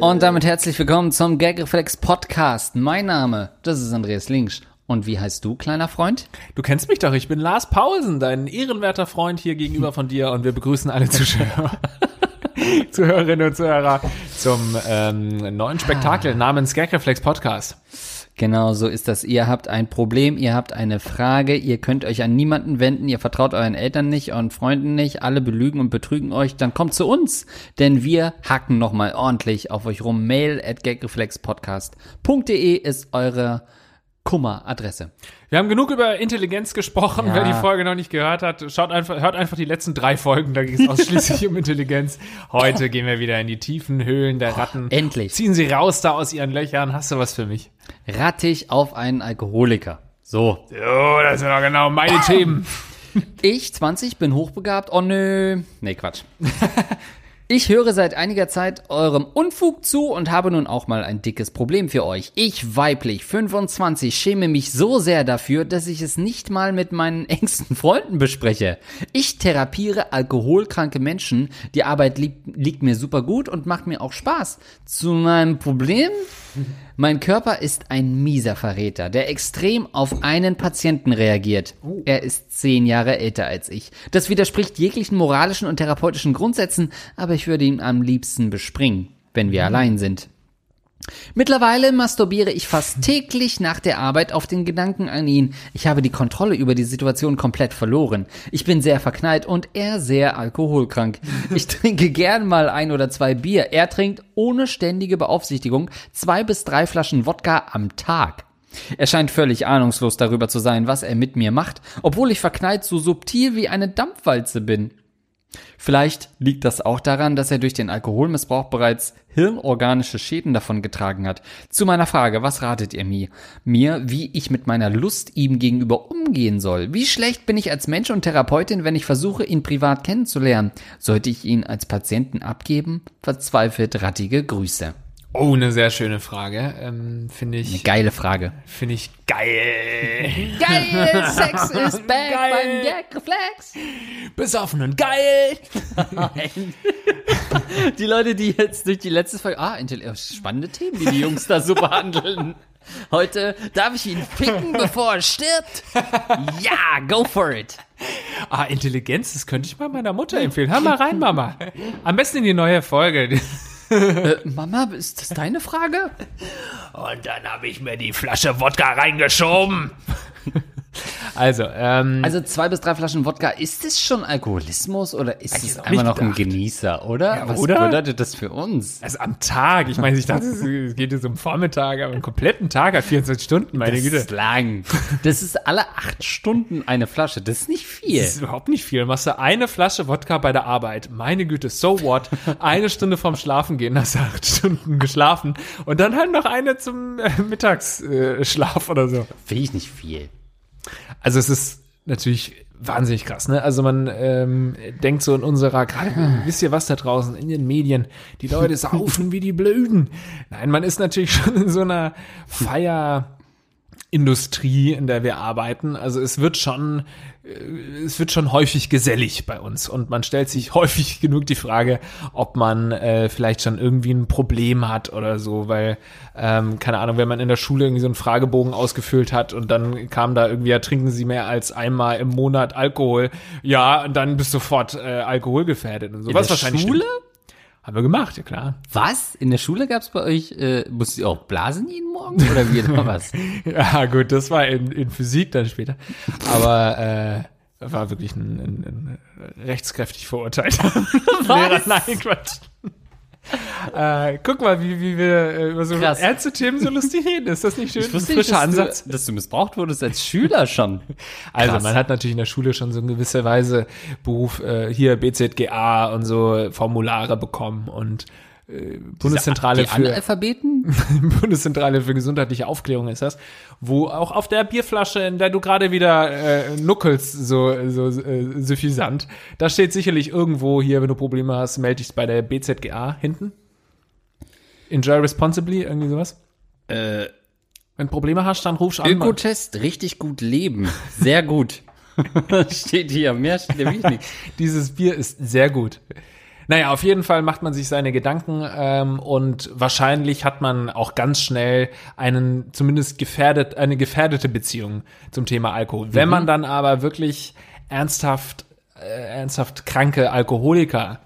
Und damit herzlich willkommen zum Gagreflex Podcast. Mein Name, das ist Andreas Linksch. Und wie heißt du, kleiner Freund? Du kennst mich doch, ich bin Lars Paulsen, dein ehrenwerter Freund hier gegenüber von dir und wir begrüßen alle Zuschauer. Zuhörerinnen und Zuhörer zum ähm, neuen Spektakel namens Gagreflex Podcast. Genau so ist das. Ihr habt ein Problem, ihr habt eine Frage, ihr könnt euch an niemanden wenden, ihr vertraut euren Eltern nicht, euren Freunden nicht, alle belügen und betrügen euch, dann kommt zu uns, denn wir hacken nochmal ordentlich auf euch rum. Mail at gagreflexpodcast.de ist eure Kummeradresse. Wir haben genug über Intelligenz gesprochen. Ja. Wer die Folge noch nicht gehört hat, schaut einfach, hört einfach die letzten drei Folgen. Da ging es ausschließlich um Intelligenz. Heute gehen wir wieder in die tiefen Höhlen der Ratten. endlich. Ziehen sie raus da aus ihren Löchern. Hast du was für mich? Rattig auf einen Alkoholiker. So. Jo, das sind doch genau meine Themen. Ich, 20, bin hochbegabt. Oh nö. Nee, Quatsch. Ich höre seit einiger Zeit eurem Unfug zu und habe nun auch mal ein dickes Problem für euch. Ich, weiblich, 25, schäme mich so sehr dafür, dass ich es nicht mal mit meinen engsten Freunden bespreche. Ich therapiere alkoholkranke Menschen. Die Arbeit li liegt mir super gut und macht mir auch Spaß. Zu meinem Problem? Mein Körper ist ein mieser Verräter, der extrem auf einen Patienten reagiert. Er ist zehn Jahre älter als ich. Das widerspricht jeglichen moralischen und therapeutischen Grundsätzen, aber ich würde ihn am liebsten bespringen, wenn wir allein sind. Mittlerweile masturbiere ich fast täglich nach der Arbeit auf den Gedanken an ihn. Ich habe die Kontrolle über die Situation komplett verloren. Ich bin sehr verknallt und er sehr alkoholkrank. Ich trinke gern mal ein oder zwei Bier. Er trinkt ohne ständige Beaufsichtigung zwei bis drei Flaschen Wodka am Tag. Er scheint völlig ahnungslos darüber zu sein, was er mit mir macht, obwohl ich verknallt so subtil wie eine Dampfwalze bin. Vielleicht liegt das auch daran, dass er durch den Alkoholmissbrauch bereits hirnorganische Schäden davon getragen hat. Zu meiner Frage, was ratet ihr mir? Mir, wie ich mit meiner Lust ihm gegenüber umgehen soll? Wie schlecht bin ich als Mensch und Therapeutin, wenn ich versuche, ihn privat kennenzulernen? Sollte ich ihn als Patienten abgeben? Verzweifelt rattige Grüße. Oh, eine sehr schöne Frage. Ähm, Finde Eine ich, geile Frage. finde ich geil. Geil, Sex ist back Geil. beim Gagreflex. Besoffen und geil. Die Leute, die jetzt durch die letzte Folge, ah, intelli- äh, spannende Themen, die die Jungs da so behandeln. Heute darf ich ihn ficken, bevor er stirbt. Ja, go for it. Ah, Intelligenz, das könnte ich mal meiner Mutter empfehlen. Hör mal rein, Mama. Am besten in die neue Folge. Äh, Mama, ist das deine Frage? Und dann habe ich mir die Flasche Wodka reingeschoben. Also, ähm, Also zwei bis drei Flaschen Wodka, ist es schon Alkoholismus oder ist es einfach nicht noch ein. Genießer, oder? Ja, Was oder? bedeutet das für uns? also am Tag. Ich meine, ich dachte, es geht jetzt um Vormittag, aber einen kompletten Tag hat 24 Stunden, meine Das Güte. ist lang. Das ist alle acht Stunden eine Flasche. Das ist nicht viel. Das ist überhaupt nicht viel. Machst du eine Flasche Wodka bei der Arbeit. Meine Güte, so what? Eine Stunde vorm Schlafen gehen, hast du acht Stunden geschlafen. Und dann halt noch eine zum äh, Mittagsschlaf äh, Schlaf oder so. Finde ich nicht viel. Also es ist natürlich wahnsinnig krass, ne? Also man ähm, denkt so in unserer, gerade wisst ihr was da draußen in den Medien, die Leute saufen wie die Blöden. Nein, man ist natürlich schon in so einer Feierindustrie, in der wir arbeiten. Also es wird schon, äh, es wird schon häufig gesellig bei uns und man stellt sich häufig genug die Frage, ob man äh, vielleicht schon irgendwie ein Problem hat oder so, weil ähm, keine Ahnung, wenn man in der Schule irgendwie so einen Fragebogen ausgefüllt hat und dann kam da irgendwie, ja, trinken Sie mehr als einmal im Monat Alkohol, ja, und dann bist du sofort äh, alkoholgefährdet und so. In Was der wahrscheinlich Schule? Stimmt. Haben wir gemacht, ja klar. Was? In der Schule gab es bei euch, äh, musst ihr auch blasen jeden Morgen oder wie oder was? Ja, gut, das war in, in Physik dann später. Aber äh, war wirklich ein, ein, ein rechtskräftig verurteilter Lehrer. Nein, Quatsch. Äh, guck mal, wie, wie wir äh, über so Krass. ernste Themen so lustig reden. Ist das nicht schön? Ich wusste Ein nicht, frischer dass Ansatz. du, dass du missbraucht wurdest als Schüler schon. Also Krass. man hat natürlich in der Schule schon so in gewisser Weise Beruf, äh, hier BZGA und so Formulare bekommen und äh, Bundeszentrale Die für Analphabeten? Bundeszentrale für gesundheitliche Aufklärung ist das, wo auch auf der Bierflasche, in der du gerade wieder äh, nuckelst, so, so äh, suffisant, da steht sicherlich irgendwo hier, wenn du Probleme hast, melde dich bei der BZGA hinten. Enjoy responsibly, irgendwie sowas. Äh, Wenn Probleme hast, dann rufst an. Ökotest, richtig gut leben. Sehr gut. Steht hier, mehr steht nämlich nicht. Dieses Bier ist sehr gut. Naja, auf jeden Fall macht man sich seine Gedanken ähm, und wahrscheinlich hat man auch ganz schnell einen zumindest gefährdet, eine gefährdete Beziehung zum Thema Alkohol. Wenn man dann aber wirklich ernsthaft, äh, ernsthaft kranke Alkoholiker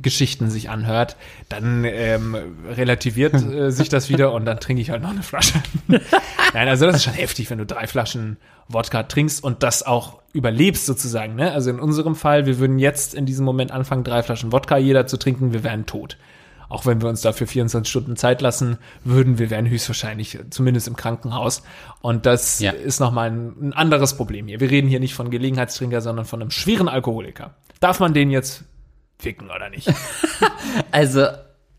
Geschichten sich anhört, dann ähm, relativiert äh, sich das wieder und dann trinke ich halt noch eine Flasche. Nein, also das ist schon heftig, wenn du drei Flaschen Wodka trinkst und das auch überlebst sozusagen. Ne? Also in unserem Fall, wir würden jetzt in diesem Moment anfangen, drei Flaschen Wodka jeder zu trinken, wir wären tot. Auch wenn wir uns dafür 24 Stunden Zeit lassen würden, wir wären höchstwahrscheinlich zumindest im Krankenhaus. Und das Ja. ist nochmal ein, ein anderes Problem hier. Wir reden hier nicht von Gelegenheitstrinker, sondern von einem schweren Alkoholiker. Darf man den jetzt ficken oder nicht? Also,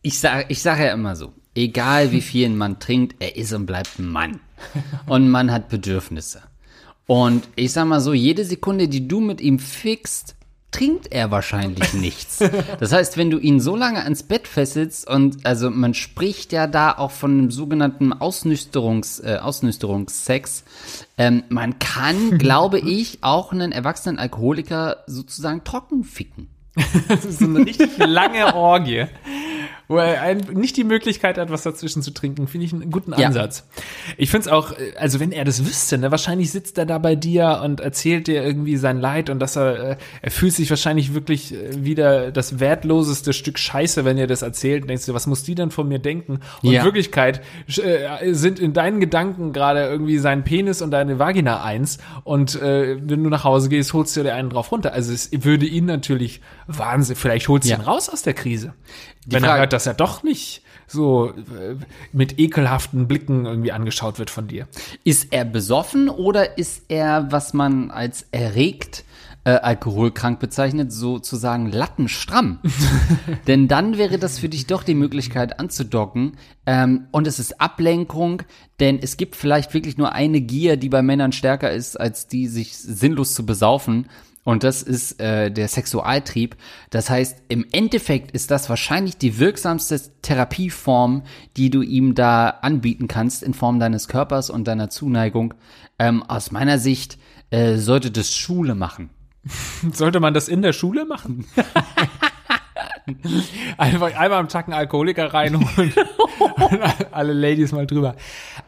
ich sage ich sag ja immer so, egal wie viel ein Mann trinkt, er ist und bleibt ein Mann. Und Mann hat Bedürfnisse. Und ich sag mal so, jede Sekunde, die du mit ihm fixt, trinkt er wahrscheinlich nichts. Das heißt, wenn du ihn so lange ans Bett fesselst und also man spricht ja da auch von einem sogenannten Ausnüchterungs, äh, Ausnüchterungssex, ähm, man kann, glaube ich, auch einen erwachsenen Alkoholiker sozusagen trocken ficken. Das ist so eine richtig lange Orgie, wo er ein, nicht die Möglichkeit hat, was dazwischen zu trinken, finde ich einen guten Ja. Ansatz. Ich finde es auch, äh, also wenn er das wüsste, ne, wahrscheinlich sitzt er da bei dir und erzählt dir irgendwie sein Leid und dass er, äh, er fühlt sich wahrscheinlich wirklich äh, wieder das wertloseste Stück Scheiße, wenn er das erzählt. Und denkst du, was muss die denn von mir denken? Und Ja. in Wirklichkeit äh, sind in deinen Gedanken gerade irgendwie sein Penis und deine Vagina eins und äh, wenn du nach Hause gehst, holst du dir einen drauf runter. Also es würde ihn natürlich Wahnsinn, vielleicht holst du Ja. ihn raus aus der Krise. Wenn er Frage- hört, dass er doch nicht so äh, mit ekelhaften Blicken irgendwie angeschaut wird von dir. Ist er besoffen oder ist er, was man als erregt äh, alkoholkrank bezeichnet, sozusagen lattenstramm? Denn dann wäre das für dich doch die Möglichkeit anzudocken. Ähm, und es ist Ablenkung, denn es gibt vielleicht wirklich nur eine Gier, die bei Männern stärker ist, als die sich sinnlos zu besaufen. Und das ist äh, der Sexualtrieb. Das heißt, im Endeffekt ist das wahrscheinlich die wirksamste Therapieform, die du ihm da anbieten kannst, in Form deines Körpers und deiner Zuneigung. Ähm, aus meiner Sicht äh, sollte das Schule machen. Sollte man das in der Schule machen? Einfach einmal am Tag einen Alkoholiker reinholen und alle Ladies mal drüber.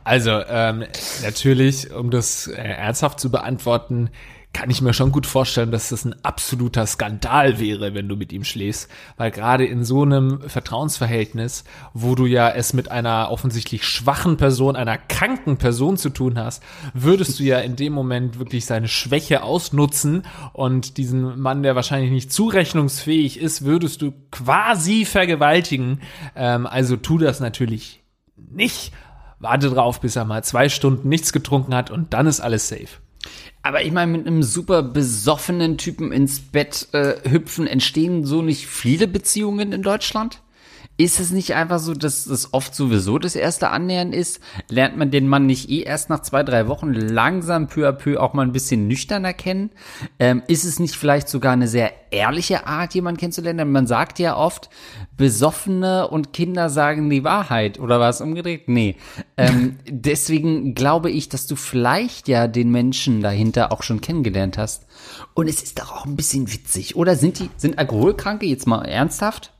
Also, ähm, natürlich, um das äh, ernsthaft zu beantworten, kann ich mir schon gut vorstellen, dass das ein absoluter Skandal wäre, wenn du mit ihm schläfst, weil gerade in so einem Vertrauensverhältnis, wo du ja es mit einer offensichtlich schwachen Person, einer kranken Person zu tun hast, würdest du ja in dem Moment wirklich seine Schwäche ausnutzen und diesen Mann, der wahrscheinlich nicht zurechnungsfähig ist, würdest du quasi vergewaltigen. Ähm, also tu das natürlich nicht. Warte drauf, bis er mal zwei Stunden nichts getrunken hat und dann ist alles safe. Aber ich meine, mit einem super besoffenen Typen ins Bett äh, hüpfen, entstehen so nicht viele Beziehungen in Deutschland? Ist es nicht einfach so, dass das oft sowieso das erste Annähern ist? Lernt man den Mann nicht eh erst nach zwei, drei Wochen langsam peu à peu auch mal ein bisschen nüchterner kennen? Ähm, ist es nicht vielleicht sogar eine sehr ehrliche Art, jemanden kennenzulernen? Denn Man sagt ja oft, Besoffene und Kinder sagen die Wahrheit. Oder war es umgedreht? Nee. Ähm, deswegen glaube ich, dass du vielleicht ja den Menschen dahinter auch schon kennengelernt hast. Und es ist doch auch ein bisschen witzig. Oder sind die, sind Alkoholkranke jetzt mal ernsthaft?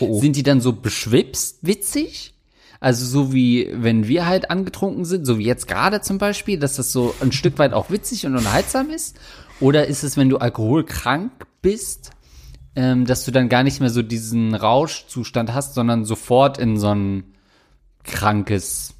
Sind die dann so beschwipst witzig? Also so wie wenn wir halt angetrunken sind, so wie jetzt gerade zum Beispiel, dass das so ein Stück weit auch witzig und unterhaltsam ist? Oder ist es, wenn du alkoholkrank bist, ähm, dass du dann gar nicht mehr so diesen Rauschzustand hast, sondern sofort in so ein krankes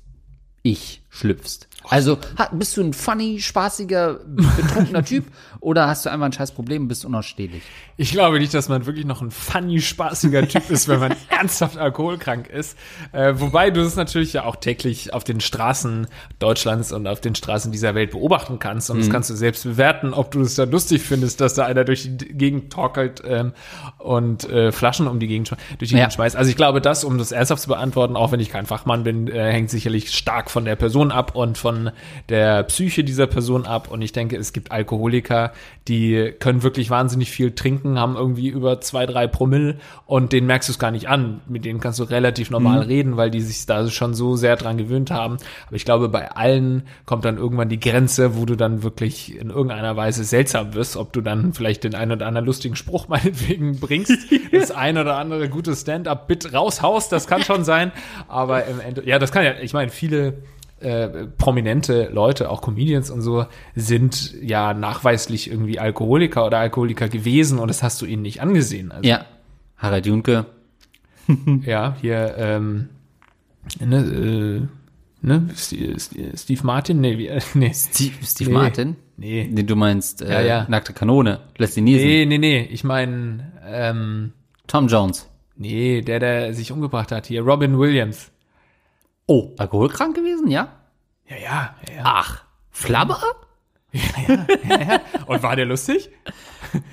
Ich schlüpfst? Also bist du ein funny, spaßiger, betrunkener Typ oder hast du einfach ein scheiß Problem und bist unausstehlich? Ich glaube nicht, dass man wirklich noch ein funny, spaßiger Typ ist, wenn man ernsthaft alkoholkrank ist. Äh, wobei du es natürlich ja auch täglich auf den Straßen Deutschlands und auf den Straßen dieser Welt beobachten kannst. Und das kannst du selbst bewerten, ob du es da lustig findest, dass da einer durch die Gegend torkelt ähm, und äh, Flaschen um die Gegend, durch die Ja. Gegend schmeißt. Also ich glaube, das, um das ernsthaft zu beantworten, auch wenn ich kein Fachmann bin, äh, hängt sicherlich stark von der Person ab und von der Psyche dieser Person ab. Und ich denke, es gibt Alkoholiker, die können wirklich wahnsinnig viel trinken, haben irgendwie über zwei, drei Promille und denen merkst du es gar nicht an. Mit denen kannst du relativ normal mhm. reden, weil die sich da schon so sehr dran gewöhnt haben. Aber ich glaube, bei allen kommt dann irgendwann die Grenze, wo du dann wirklich in irgendeiner Weise seltsam wirst, ob du dann vielleicht den einen oder anderen lustigen Spruch meinetwegen bringst, das ein oder andere gute Stand-up-Bit raushaust, das kann schon sein. Aber im Ende, ja, das kann ja, ich meine, viele äh, prominente Leute, auch Comedians und so, sind ja nachweislich irgendwie Alkoholiker oder Alkoholiker gewesen und das hast du ihnen nicht angesehen. Also, ja, Harald Junke. ja, hier, ähm, ne, äh, ne, Steve Martin, nee, wie, nee. Steve, Steve nee. Martin? Nee. Nee, du meinst äh, ja, ja. nackte Kanone, Leslie Nielsen. Nee, nee, nee, ich meine ähm, Tom Jones. Nee, der, der sich umgebracht hat hier, Robin Williams. Oh, alkoholkrank gewesen, ja? Ja, ja, ja. Ach, Flabber? Ja, ja, ja, ja. Und war der lustig?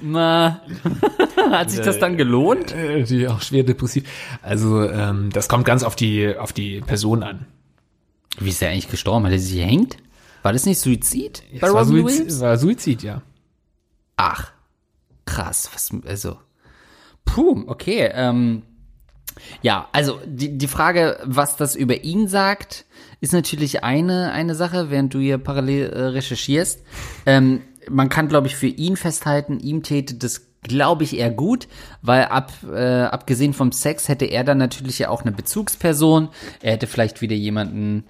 Na, hat sich das dann gelohnt? Äh, die auch schwer depressiv. Also, ähm, das kommt ganz auf die, auf die Person an. Wie ist er eigentlich gestorben? Hat er sich gehängt? War das nicht Suizid bei Robin Suizid, Williams? War Suizid, ja. Ach, krass. Was, also, puh, okay. Ähm, ja, also die, die Frage, was das über ihn sagt, ist natürlich eine, eine Sache, während du hier parallel äh, recherchierst. Ähm, man kann, glaube ich, für ihn festhalten, ihm täte das, glaube ich, eher gut, weil ab, äh, abgesehen vom Sex hätte er dann natürlich ja auch eine Bezugsperson. Er hätte vielleicht wieder jemanden,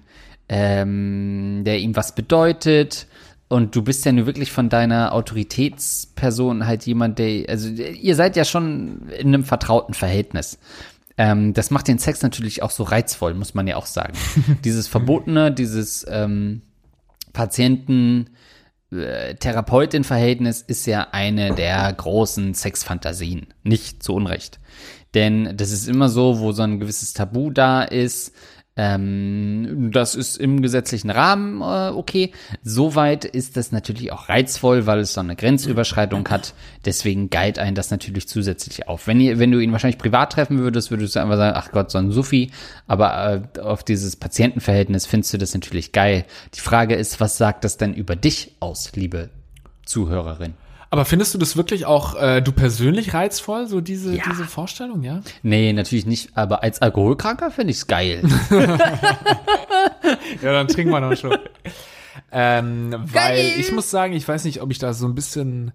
ähm, der ihm was bedeutet. Und du bist ja nur wirklich von deiner Autoritätsperson halt jemand, der, also ihr seid ja schon in einem vertrauten Verhältnis. Ähm, das macht den Sex natürlich auch so reizvoll, muss man ja auch sagen. dieses Verbotene, dieses ähm, Patienten, äh, Therapeutin-Verhältnis ist ja eine der großen Sexfantasien. Nicht zu Unrecht. Denn das ist immer so, wo so ein gewisses Tabu da ist, ähm, das ist im gesetzlichen Rahmen äh, okay. Soweit ist das natürlich auch reizvoll, weil es so eine Grenzüberschreitung hat. Deswegen geilt einen das natürlich zusätzlich auf. Wenn, ihr, wenn du ihn wahrscheinlich privat treffen würdest, würdest du einfach sagen, ach Gott, so ein Sufi. Aber äh, auf dieses Patientenverhältnis findest du das natürlich geil. Die Frage ist, was sagt das denn über dich aus, liebe Zuhörerin? Aber findest du das wirklich auch äh, du persönlich reizvoll, so diese, ja. diese Vorstellung, ja? Nee, natürlich nicht, aber als Alkoholkranker finde ich es geil. ja, dann trinken wir noch schon. Ähm, weil ich muss sagen, ich weiß nicht, ob ich da so ein bisschen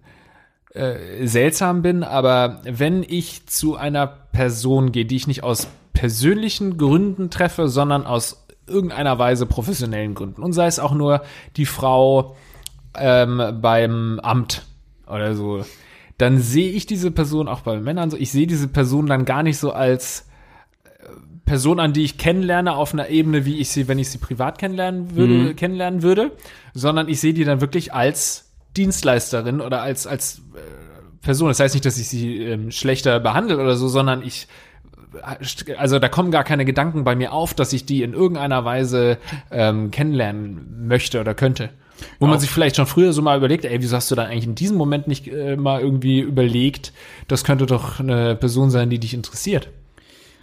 äh, seltsam bin, aber wenn ich zu einer Person gehe, die ich nicht aus persönlichen Gründen treffe, sondern aus irgendeiner Weise professionellen Gründen und sei es auch nur die Frau ähm, beim Amt oder so, dann sehe ich diese Person auch bei Männern so, ich sehe diese Person dann gar nicht so als äh, Person, an die ich kennenlerne auf einer Ebene, wie ich sie, wenn ich sie privat kennenlernen würde, mhm. kennenlernen würde, sondern ich sehe die dann wirklich als Dienstleisterin oder als als äh, Person. Das heißt nicht, dass ich sie ähm, schlechter behandle oder so, sondern ich äh, also da kommen gar keine Gedanken bei mir auf, dass ich die in irgendeiner Weise ähm, kennenlernen möchte oder könnte. Wo man sich vielleicht schon früher so mal überlegt, ey, wieso hast du dann eigentlich in diesem Moment nicht äh, mal irgendwie überlegt, das könnte doch eine Person sein, die dich interessiert?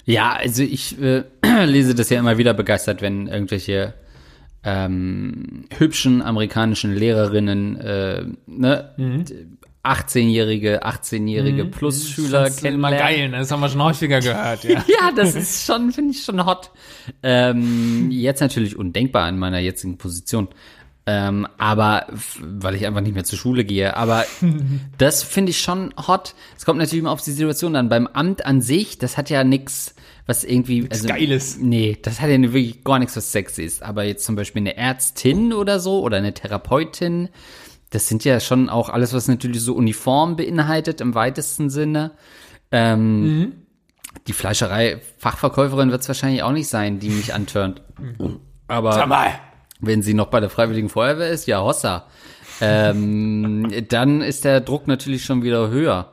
Ja, also ich äh, lese das ja immer wieder begeistert, wenn irgendwelche ähm, hübschen amerikanischen Lehrerinnen äh, ne, mhm. 18-jährige, 18-jährige mhm. Plus-Schüler das kennenlernen. Immer geil, ne? das haben wir schon häufiger gehört. Ja, ja das ist schon, finde ich schon hot. Ähm, jetzt natürlich undenkbar in meiner jetzigen Position. Ähm, aber weil ich einfach nicht mehr zur Schule gehe. Aber das finde ich schon hot. Es kommt natürlich immer auf die Situation an. Beim Amt an sich, das hat ja nix, was irgendwie. Nichts also, Geiles. Nee, das hat ja wirklich gar nichts, was sexy ist. Aber jetzt zum Beispiel eine Ärztin oder so oder eine Therapeutin, das sind ja schon auch alles, was natürlich so Uniform beinhaltet im weitesten Sinne. Ähm, mhm. Die Fleischerei-Fachverkäuferin wird es wahrscheinlich auch nicht sein, die mich antörnt. Aber. Sag mal wenn sie noch bei der Freiwilligen Feuerwehr ist, ja, Hossa. Ähm, dann ist der Druck natürlich schon wieder höher.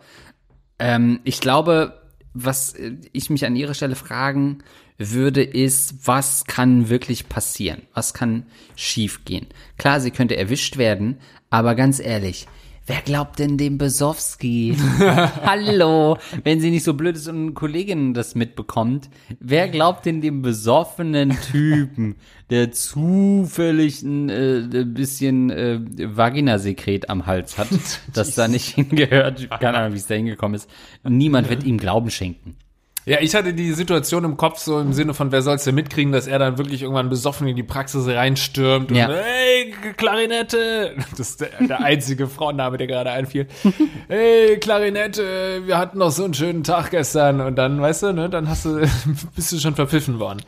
Ähm, ich glaube, was ich mich an ihrer Stelle fragen würde, ist, was kann wirklich passieren? Was kann schiefgehen? Klar, sie könnte erwischt werden, aber ganz ehrlich, wer glaubt denn dem Besowski? Hallo, wenn sie nicht so blöd ist und eine Kollegin das mitbekommt, wer glaubt denn dem besoffenen Typen, der zufällig ein äh, bisschen äh, Vaginasekret am Hals hat, das da nicht hingehört, keine Ahnung, wie es da hingekommen ist. Niemand wird ihm Glauben schenken. Ja, ich hatte die Situation im Kopf so im Sinne von, wer soll's denn mitkriegen, dass er dann wirklich irgendwann besoffen in die Praxis reinstürmt und Ja. hey, Klarinette! Das ist der, der einzige Frauenname, der gerade einfiel. Hey, Klarinette, wir hatten noch so einen schönen Tag gestern und dann, weißt du, ne, dann hast du, bist du schon verpfiffen worden.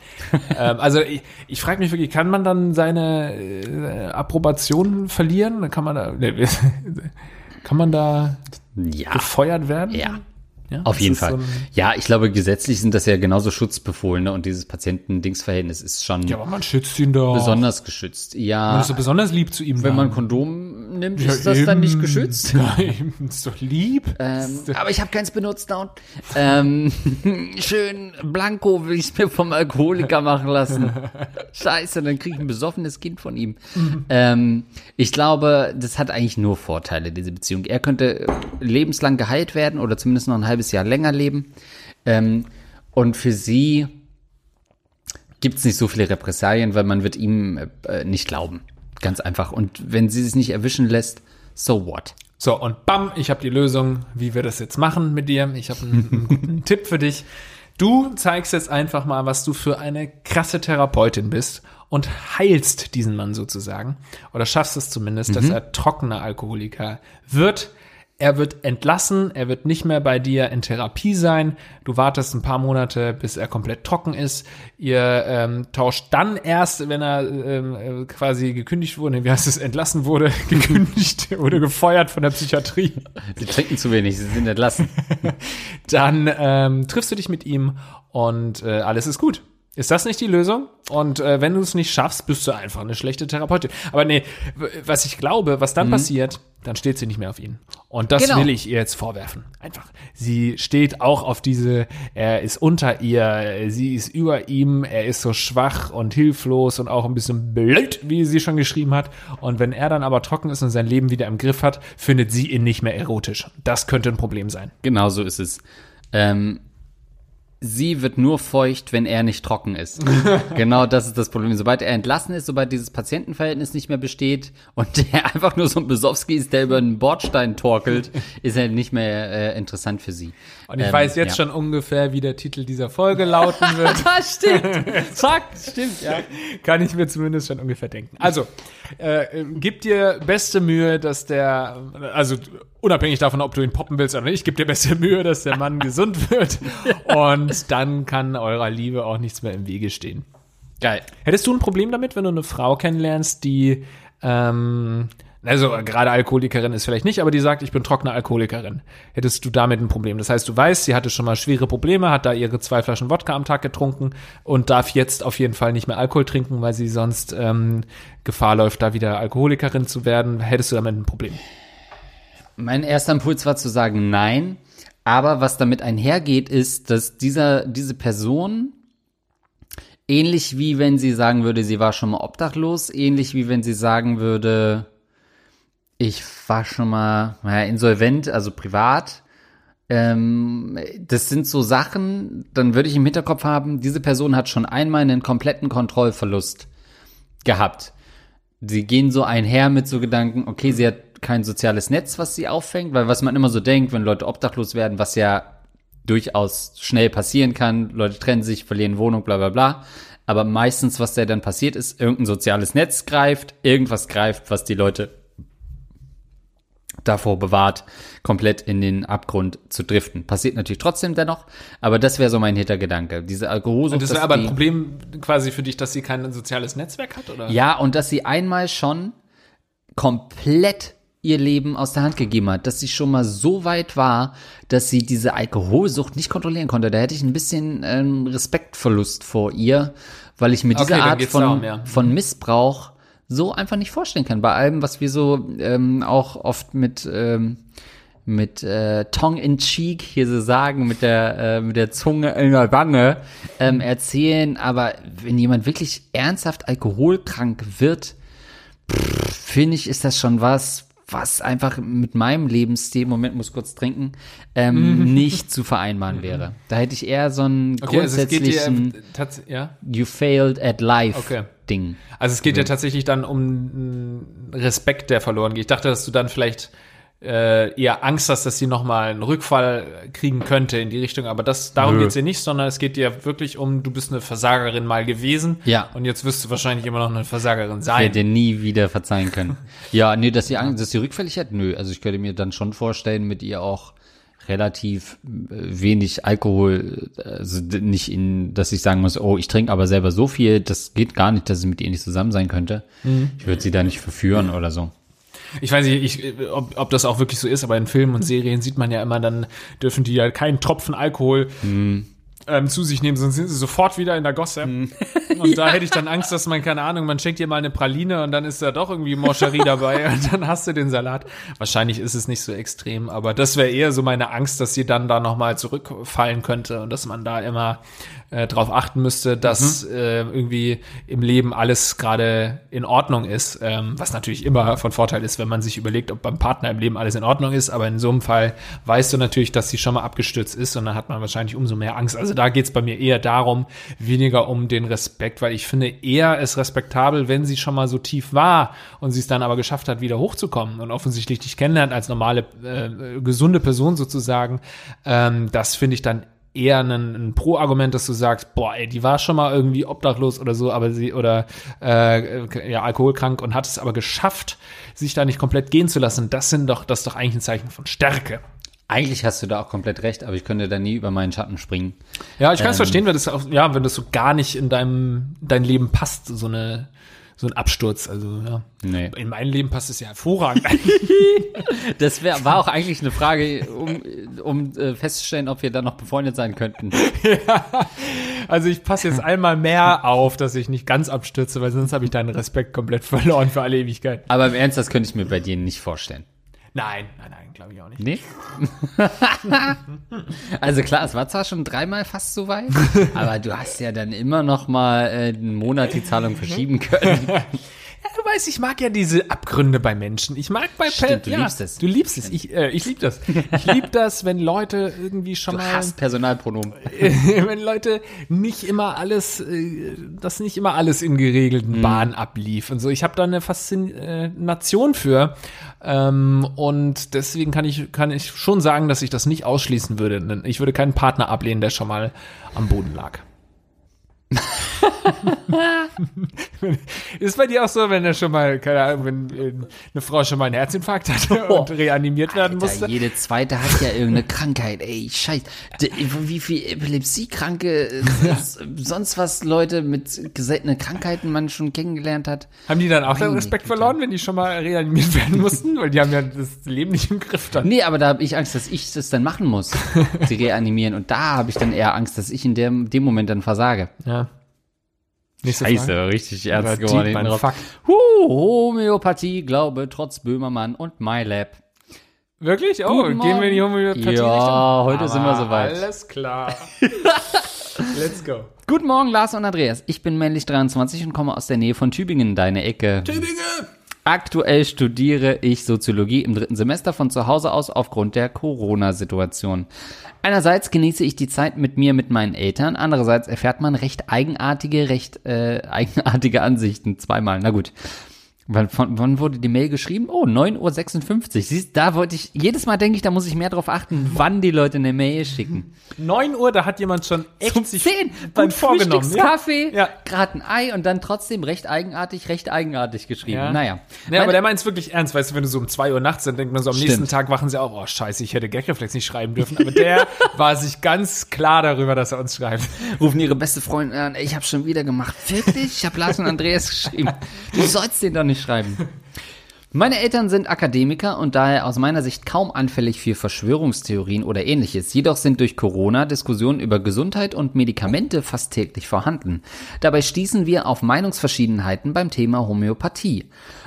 ähm, also ich, ich frage mich wirklich, kann man dann seine äh, Approbation verlieren? Kann man da, ne, kann man da Ja. gefeuert werden? Ja. Ja, Auf jeden Fall. so ja, ich glaube, gesetzlich sind das ja genauso Schutzbefohlene und dieses Patienten-Dings-Verhältnis ist schon ja, aber man schützt ihn doch. besonders geschützt. Ja, Man ist so besonders lieb zu ihm. wenn man dann. Kondom nimmt, Ja, ist das dann nicht eben. geschützt. Nein, ist doch lieb. Ähm, aber ich habe keins benutzt. Ähm, schön blanko will ich mir vom Alkoholiker machen lassen. Scheiße, dann kriege ich ein besoffenes Kind von ihm. Ähm, ich glaube, das hat eigentlich nur Vorteile, diese Beziehung. Er könnte lebenslang geheilt werden oder zumindest noch ein halbes Jahr länger leben. Ähm, und für sie gibt's nicht so viele Repressalien, weil man wird ihm äh, nicht glauben. Ganz einfach. Und wenn sie es nicht erwischen lässt, so what? So, und bam, ich habe die Lösung, wie wir das jetzt machen mit dir. Ich habe einen, einen guten Tipp für dich. Du zeigst jetzt einfach mal, was du für eine krasse Therapeutin bist und heilst diesen Mann sozusagen. Oder schaffst es zumindest, dass er trockener Alkoholiker wird. Er wird entlassen, er wird nicht mehr bei dir in Therapie sein. Du wartest ein paar Monate, bis er komplett trocken ist. Ihr ähm, tauscht dann erst, wenn er ähm, äh, quasi gekündigt wurde, wie heißt es, entlassen wurde, gekündigt, wurde gefeuert von der Psychiatrie. Sie trinken zu wenig, sie sind entlassen. Dann ähm, triffst du dich mit ihm und äh, alles ist gut. Ist das nicht die Lösung? Und äh, wenn du es nicht schaffst, bist du einfach eine schlechte Therapeutin. Aber nee, was ich glaube, was dann passiert, dann steht sie nicht mehr auf ihn. Und das Genau. will ich ihr jetzt vorwerfen. Einfach. Sie steht auch auf diese, er ist unter ihr, sie ist über ihm, er ist so schwach und hilflos und auch ein bisschen blöd, wie sie schon geschrieben hat. Und wenn er dann aber trocken ist und sein Leben wieder im Griff hat, findet sie ihn nicht mehr erotisch. Das könnte ein Problem sein. Genau so ist es. Ähm, sie wird nur feucht, wenn er nicht trocken ist. genau das ist das Problem. Sobald er entlassen ist, sobald dieses Patientenverhältnis nicht mehr besteht und der einfach nur so ein Besowski ist, der über einen Bordstein torkelt, ist er nicht mehr äh, interessant für sie. Und ich Ähm, weiß jetzt ja. schon ungefähr, wie der Titel dieser Folge lauten wird. stimmt. Fuck, stimmt, ja. Kann ich mir zumindest schon ungefähr denken. Also, äh, äh, gib dir beste Mühe, dass der, also unabhängig davon, ob du ihn poppen willst oder nicht, gib dir beste Mühe, dass der Mann gesund wird. Und dann kann eurer Liebe auch nichts mehr im Wege stehen. Geil. Hättest du ein Problem damit, wenn du eine Frau kennenlernst, die, ähm, also gerade Alkoholikerin ist vielleicht nicht, aber die sagt, ich bin trockene Alkoholikerin. Hättest du damit ein Problem? Das heißt, du weißt, sie hatte schon mal schwere Probleme, hat da ihre zwei Flaschen Wodka am Tag getrunken und darf jetzt auf jeden Fall nicht mehr Alkohol trinken, weil sie sonst ähm, Gefahr läuft, da wieder Alkoholikerin zu werden. Hättest du damit ein Problem? Mein erster Impuls war zu sagen nein, aber was damit einhergeht, ist, dass dieser, diese Person ähnlich wie wenn sie sagen würde, sie war schon mal obdachlos, ähnlich wie wenn sie sagen würde, ich war schon mal naja, insolvent, also privat. Ähm, das sind so Sachen, dann würde ich im Hinterkopf haben, diese Person hat schon einmal einen kompletten Kontrollverlust gehabt. Sie gehen so einher mit so Gedanken, okay, sie hat kein soziales Netz, was sie auffängt, weil was man immer so denkt, wenn Leute obdachlos werden, was ja durchaus schnell passieren kann, Leute trennen sich, verlieren Wohnung, bla bla bla. Aber meistens, was da dann passiert ist, irgendein soziales Netz greift, irgendwas greift, was die Leute davor bewahrt, komplett in den Abgrund zu driften. Passiert natürlich trotzdem dennoch, aber das wäre so mein Hintergedanke. Diese Alkoholsucht. Das dass wäre aber ein Problem quasi für dich, dass sie kein soziales Netzwerk hat, oder? Ja, und dass sie einmal schon komplett ihr Leben aus der Hand gegeben hat, dass sie schon mal so weit war, dass sie diese Alkoholsucht nicht kontrollieren konnte. Da hätte ich ein bisschen ähm, Respektverlust vor ihr, weil ich mir diese Okay, Art von, darum, ja. von Missbrauch so einfach nicht vorstellen kann. Bei allem, was wir so ähm, auch oft mit ähm, mit äh, Tongue in Cheek hier so sagen, mit der äh, mit der Zunge in der Wange ähm, erzählen. Aber wenn jemand wirklich ernsthaft alkoholkrank wird, finde ich, ist das schon was, was einfach mit meinem Lebensstil, Moment, muss kurz trinken, ähm, nicht zu vereinbaren wäre. Da hätte ich eher so einen Okay, also grundsätzlichen tats- ja. You failed at life Okay. Ding. Also es geht ja tatsächlich dann um Respekt, der verloren geht. Ich dachte, dass du dann vielleicht äh, eher Angst hast, dass sie nochmal einen Rückfall kriegen könnte in die Richtung. Aber das darum Nö. geht's dir nicht, sondern es geht dir wirklich um, du bist eine Versagerin mal gewesen. Ja. Und jetzt wirst du wahrscheinlich immer noch eine Versagerin Ich sein. hätte nie wieder verzeihen können. ja, nee, dass sie Angst, dass sie rückfällig hat, nö. Also ich könnte mir dann schon vorstellen, mit ihr auch relativ äh, wenig Alkohol, äh, also nicht in, dass ich sagen muss, oh, ich trinke aber selber so viel, das geht gar nicht, dass ich mit ihr nicht zusammen sein könnte. Ich würde sie da nicht verführen oder so. Ich weiß nicht, ich, ob, ob das auch wirklich so ist, aber in Filmen und Serien sieht man ja immer, dann dürfen die ja keinen Tropfen Alkohol ähm, zu sich nehmen, sonst sind sie sofort wieder in der Gosse. Und da hätte ich dann Angst, dass man, keine Ahnung, man schenkt dir mal eine Praline und dann ist da doch irgendwie Moscherie dabei und dann hast du den Salat. Wahrscheinlich ist es nicht so extrem, aber das wäre eher so meine Angst, dass sie dann da nochmal zurückfallen könnte und dass man da immer äh, drauf achten müsste, dass äh, irgendwie im Leben alles gerade in Ordnung ist, ähm, was natürlich immer von Vorteil ist, wenn man sich überlegt, ob beim Partner im Leben alles in Ordnung ist, aber in so einem Fall weißt du natürlich, dass sie schon mal abgestürzt ist und dann hat man wahrscheinlich umso mehr Angst. Also da geht's bei mir eher darum, weniger um den Respekt, weil ich finde eher es respektabel, wenn sie schon mal so tief war und sie es dann aber geschafft hat, wieder hochzukommen und offensichtlich dich kennenlernt als normale, äh, gesunde Person sozusagen. Ähm, das finde ich dann eher ein, ein Pro-Argument, dass du sagst, boah, ey, die war schon mal irgendwie obdachlos oder so, aber sie oder äh, ja alkoholkrank und hat es aber geschafft, sich da nicht komplett gehen zu lassen. Das sind doch, das ist doch eigentlich ein Zeichen von Stärke. Eigentlich hast du da auch komplett recht, aber ich könnte da nie über meinen Schatten springen. Ja, ich kann es Ähm. verstehen, wenn das auch, ja, wenn das so gar nicht in deinem dein Leben passt, so eine so ein Absturz. Also ja, Nee. in mein Leben passt es ja hervorragend. Das wär, war auch eigentlich eine Frage, um, um äh, festzustellen, ob wir da noch befreundet sein könnten. also ich passe jetzt einmal mehr auf, dass ich nicht ganz abstürze, weil sonst habe ich deinen Respekt komplett verloren für alle Ewigkeit. Aber im Ernst, das könnte ich mir bei dir nicht vorstellen. Nein, nein, nein, glaube ich auch nicht. Nee? also klar, es war zwar schon dreimal fast so weit, aber du hast ja dann immer noch mal äh, einen Monat die Zahlung verschieben können. Ja, du weißt, ich mag ja diese Abgründe bei Menschen. Ich mag bei Stimmt, du ja, liebst es. Du liebst es. Ich, äh, ich lieb das. Ich lieb das, wenn Leute irgendwie schon Du mal, hast Personalpronomen. wenn Leute nicht immer alles, äh, das nicht immer alles in geregelten Bahnen ablief und so. Ich habe da eine Faszination für ähm, und deswegen kann ich kann ich schon sagen, dass ich das nicht ausschließen würde. Ich würde keinen Partner ablehnen, der schon mal am Boden lag. Ist bei dir auch so, wenn er schon mal, keine Ahnung, wenn eine Frau schon mal einen Herzinfarkt hatte und reanimiert werden musste? Alter, jede zweite hat ja irgendeine Krankheit, ey, scheiß. D- Wie viel Epilepsiekranke, äh, sonst was Leute mit seltenen Krankheiten man schon kennengelernt hat. Haben die dann auch den Respekt Güte. verloren, wenn die schon mal reanimiert werden mussten? Weil die haben ja das Leben nicht im Griff dann. Nee, aber da habe ich Angst, dass ich das dann machen muss, sie reanimieren. Und da habe ich dann eher Angst, dass ich in dem, dem Moment dann versage. Ja. Nächste Frage. Scheiße, richtig Oder ernst deep, geworden. mein drauf. Fuck. Huh, Homöopathie, Glaube, trotz Böhmermann und MyLab. Wirklich? Oh, Guten gehen wir in die Morgen. Homöopathie Ja, heute sind wir soweit. Alles klar. Let's go. Guten Morgen, Lars und Andreas. Ich bin männlich 23 und komme aus der Nähe von Tübingen, deine Ecke. Tübingen! Aktuell studiere ich Soziologie im dritten Semester von zu Hause aus aufgrund der Corona-Situation. Einerseits genieße ich die Zeit mit mir, mit meinen Eltern, andererseits erfährt man recht eigenartige, recht äh, eigenartige Ansichten. Zweimal, na gut. Wann, von, wann wurde die Mail geschrieben? Oh, 9.56 Uhr. Siehst, da wollte ich, jedes Mal denke ich, da muss ich mehr drauf achten, wann die Leute eine Mail schicken. 9 Uhr, da hat jemand schon echt sich 10. beim vorgenommen. Frühstückskaffee, Ja. gerade ein Ei und dann trotzdem recht eigenartig, recht eigenartig geschrieben. Ja. Naja. Ja, aber der meint es wirklich ernst, weißt du, wenn du so um 2 Uhr nachts, dann denkt man so, am Stimmt. nächsten Tag wachen sie auf, oh scheiße, ich hätte Gagreflex nicht schreiben dürfen. Aber der war sich ganz klar darüber, dass er uns schreibt. rufen ihre beste Freundin an, ich habe schon wieder gemacht. Wirklich? Ich habe Lars und Andreas geschrieben. Du sollst den doch nicht schreiben. Meine Eltern sind Akademiker und daher aus meiner Sicht kaum anfällig für Verschwörungstheorien oder ähnliches. Jedoch sind durch Corona Diskussionen über Gesundheit und Medikamente fast täglich vorhanden. Dabei stießen wir auf Meinungsverschiedenheiten beim Thema Homöopathie.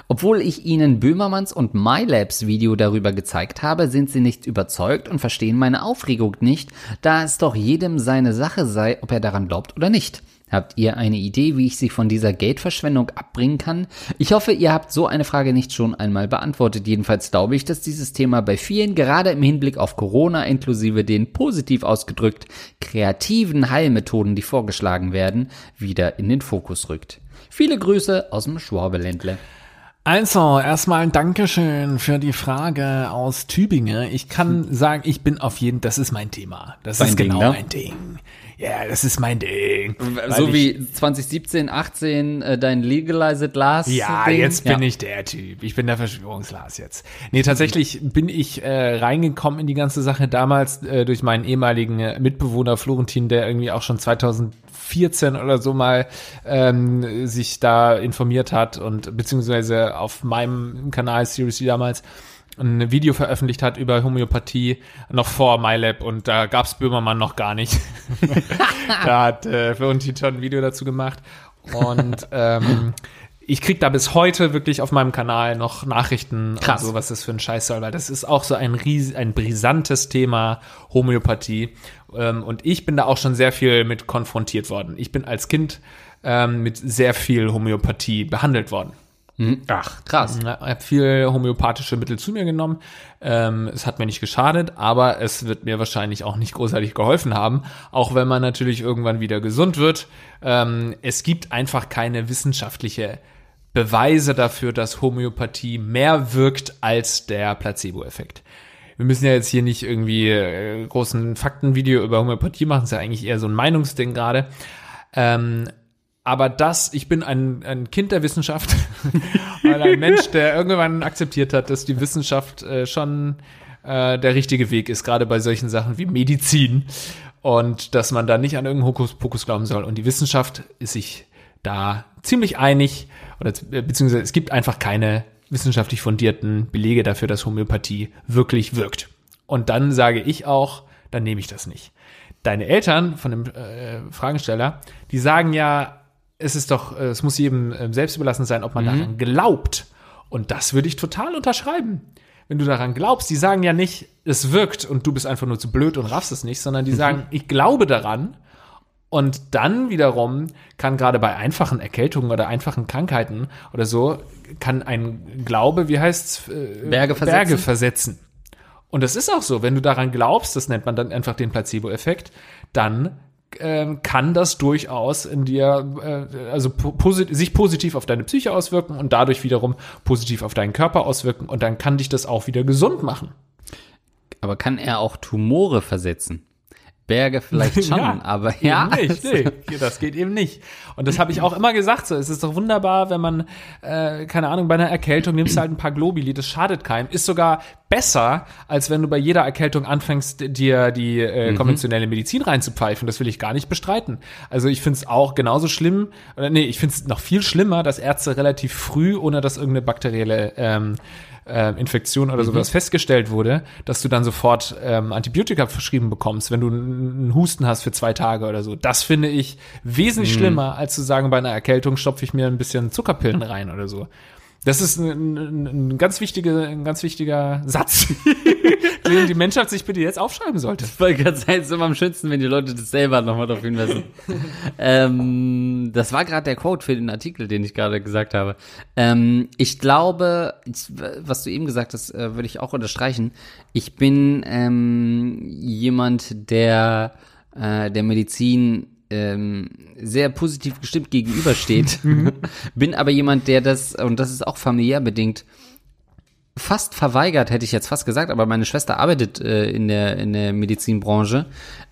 Obwohl ich ihnen Böhmermanns und MyLabs Video darüber gezeigt habe, sind sie nicht überzeugt und verstehen meine Aufregung nicht, da es doch jedem seine Sache sei, ob er daran glaubt oder nicht. Habt ihr eine Idee, wie ich sie von dieser Geldverschwendung abbringen kann? Ich hoffe, ihr habt so eine Frage nicht schon einmal beantwortet. Jedenfalls glaube ich, dass dieses Thema bei vielen, gerade im Hinblick auf Corona inklusive den positiv ausgedrückt kreativen Heilmethoden, die vorgeschlagen werden, wieder in den Fokus rückt. Viele Grüße aus dem Schwabeländle. Also, erstmal ein Dankeschön für die Frage aus Tübingen. Ich kann sagen, ich bin auf jeden, das ist mein Thema. Das Dein ist Ding, genau ne? mein Ding. Ja, das ist mein Ding. so wie 2017, 18 äh, dein Legalized Last. Ja, Ding. jetzt bin Ja. ich der Typ. Ich bin der Verschwörungslas jetzt. Nee, tatsächlich bin ich äh, reingekommen in die ganze Sache damals äh, durch meinen ehemaligen äh, Mitbewohner Florentin, der irgendwie auch schon 2014 oder so mal ähm, sich da informiert hat und beziehungsweise auf meinem Kanal Seriously damals ein Video veröffentlicht hat über Homöopathie noch vor MyLab und da gab's Böhmermann noch gar nicht. da hat äh, Florentin schon ein Video dazu gemacht und ähm, ich krieg da bis heute wirklich auf meinem Kanal noch Nachrichten Krass. und so, was das für ein Scheiß soll, weil das ist auch so ein ries ein brisantes Thema Homöopathie ähm, und ich bin da auch schon sehr viel mit konfrontiert worden. Ich bin als Kind ähm, mit sehr viel Homöopathie behandelt worden. Ach, krass. Ich habe viel homöopathische Mittel zu mir genommen. Ähm, es hat mir nicht geschadet, aber es wird mir wahrscheinlich auch nicht großartig geholfen haben, auch wenn man natürlich irgendwann wieder gesund wird. Ähm, es gibt einfach keine wissenschaftliche Beweise dafür, dass Homöopathie mehr wirkt als der Placebo-Effekt. Wir müssen ja jetzt hier nicht irgendwie äh, großen Faktenvideo über Homöopathie machen, ist ja eigentlich eher so ein Meinungsding gerade. Ähm, aber das, ich bin ein, ein Kind der Wissenschaft, weil ein Mensch, der irgendwann akzeptiert hat, dass die Wissenschaft äh, schon äh, der richtige Weg ist, gerade bei solchen Sachen wie Medizin und dass man da nicht an irgendeinen Hokuspokus glauben soll. Und die Wissenschaft ist sich da ziemlich einig, oder äh, beziehungsweise es gibt einfach keine wissenschaftlich fundierten Belege dafür, dass Homöopathie wirklich wirkt. Und dann sage ich auch, dann nehme ich das nicht. Deine Eltern von dem äh, Fragesteller, die sagen ja, es ist doch, äh, es muss jedem äh, selbst überlassen sein, ob man daran glaubt. Und das würde ich total unterschreiben. Wenn du daran glaubst, die sagen ja nicht, es wirkt und du bist einfach nur zu blöd und raffst es nicht, sondern die sagen, ich glaube daran. Und dann wiederum kann gerade bei einfachen Erkältungen oder einfachen Krankheiten oder so, kann ein Glaube, wie heißt's, äh, Berge versetzen. Berge versetzen. Und das ist auch so, wenn du daran glaubst, das nennt man dann einfach den Placebo-Effekt, dann ähm, kann das durchaus in dir, äh, also po posit sich positiv auf deine Psyche auswirken und dadurch wiederum positiv auf deinen Körper auswirken und dann kann dich das auch wieder gesund machen. Aber kann er auch Tumore versetzen? Berge vielleicht schon, Ja, aber ja. Nicht, nee, das geht eben nicht. Und das habe ich auch immer gesagt, so, es ist doch wunderbar, wenn man, äh, keine Ahnung, bei einer Erkältung nimmst du halt ein paar Globuli, das schadet keinem, ist sogar besser, als wenn du bei jeder Erkältung anfängst, dir die äh, konventionelle Medizin reinzupfeifen, das will ich gar nicht bestreiten. Also ich finde es auch genauso schlimm, oder nee, ich finde es noch viel schlimmer, dass Ärzte relativ früh, ohne dass irgendeine bakterielle ähm, äh, Infektion oder sowas festgestellt wurde, dass du dann sofort ähm, Antibiotika verschrieben bekommst, wenn du einen Husten hast für zwei Tage oder so. Das finde ich wesentlich schlimmer, als zu sagen, bei einer Erkältung stopfe ich mir ein bisschen Zuckerpillen rein oder so. Das ist ein, ein, ein, ganz, wichtige, ein ganz wichtiger Satz, den die Menschheit sich bitte jetzt aufschreiben sollte. Voll ganz ist immer am schönsten, wenn die Leute das selber nochmal darauf hinweisen. ähm, das war gerade der Quote für den Artikel, den ich gerade gesagt habe. Ähm, ich glaube, ich, was du eben gesagt hast, äh, würde ich auch unterstreichen. Ich bin ähm, jemand, der äh, der Medizin ähm, sehr positiv gestimmt gegenübersteht. bin aber jemand, der das, und das ist auch familiär bedingt, fast verweigert, hätte ich jetzt fast gesagt, aber meine Schwester arbeitet äh, in, der, in der Medizinbranche.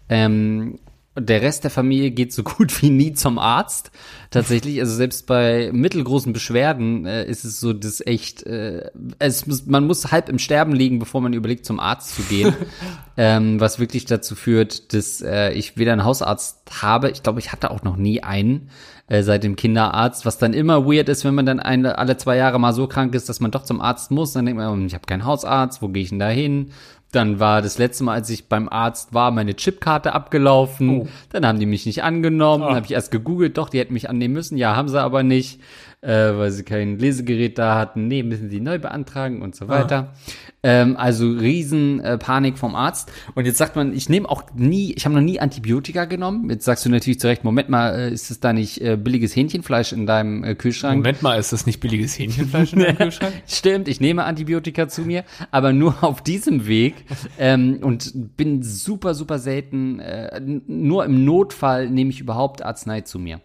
Ähm, der Rest der Familie geht so gut wie nie zum Arzt. Tatsächlich, also selbst bei mittelgroßen Beschwerden äh, ist es so, dass echt, äh, es muss, man muss halb im Sterben liegen, bevor man überlegt, zum Arzt zu gehen. ähm, was wirklich dazu führt, dass äh, ich weder einen Hausarzt habe, ich glaube, ich hatte auch noch nie einen äh, seit dem Kinderarzt, was dann immer weird ist, wenn man dann eine, alle zwei Jahre mal so krank ist, dass man doch zum Arzt muss. Dann denkt man, ich habe keinen Hausarzt, wo gehe ich denn da hin? Dann war das letzte Mal, als ich beim Arzt war, meine Chipkarte abgelaufen. Oh. Dann haben die mich nicht angenommen. Ah. Dann habe ich erst gegoogelt, doch, die hätten mich annehmen müssen. Ja, haben sie aber nicht. Äh, weil sie kein Lesegerät da hatten. Nee, müssen sie neu beantragen und so weiter. Ähm, also riesen äh, Panik vom Arzt. Und jetzt sagt man, ich nehme auch nie, ich habe noch nie Antibiotika genommen. Jetzt sagst du natürlich zu Recht, Moment mal, äh, ist es da nicht äh, billiges Hähnchenfleisch in deinem äh, Kühlschrank? Moment mal, ist das nicht billiges Hähnchenfleisch in deinem Kühlschrank? Stimmt, ich nehme Antibiotika zu mir, aber nur auf diesem Weg ähm, und bin super, super selten, äh, nur im Notfall nehme ich überhaupt Arznei zu mir.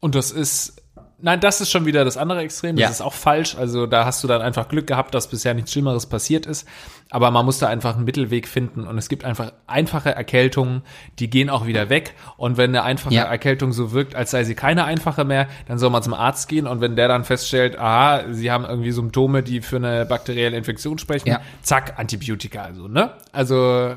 Und das ist, nein, das ist schon wieder das andere Extrem. Das Ja. ist auch falsch. Also da hast du dann einfach Glück gehabt, dass bisher nichts Schlimmeres passiert ist. Aber man muss da einfach einen Mittelweg finden. Und es gibt einfach einfache Erkältungen, die gehen auch wieder weg. Und wenn eine einfache Ja. Erkältung so wirkt, als sei sie keine einfache mehr, dann soll man zum Arzt gehen. Und wenn der dann feststellt, aha, sie haben irgendwie Symptome, die für eine bakterielle Infektion sprechen, Ja. zack, Antibiotika. Also, ne? Also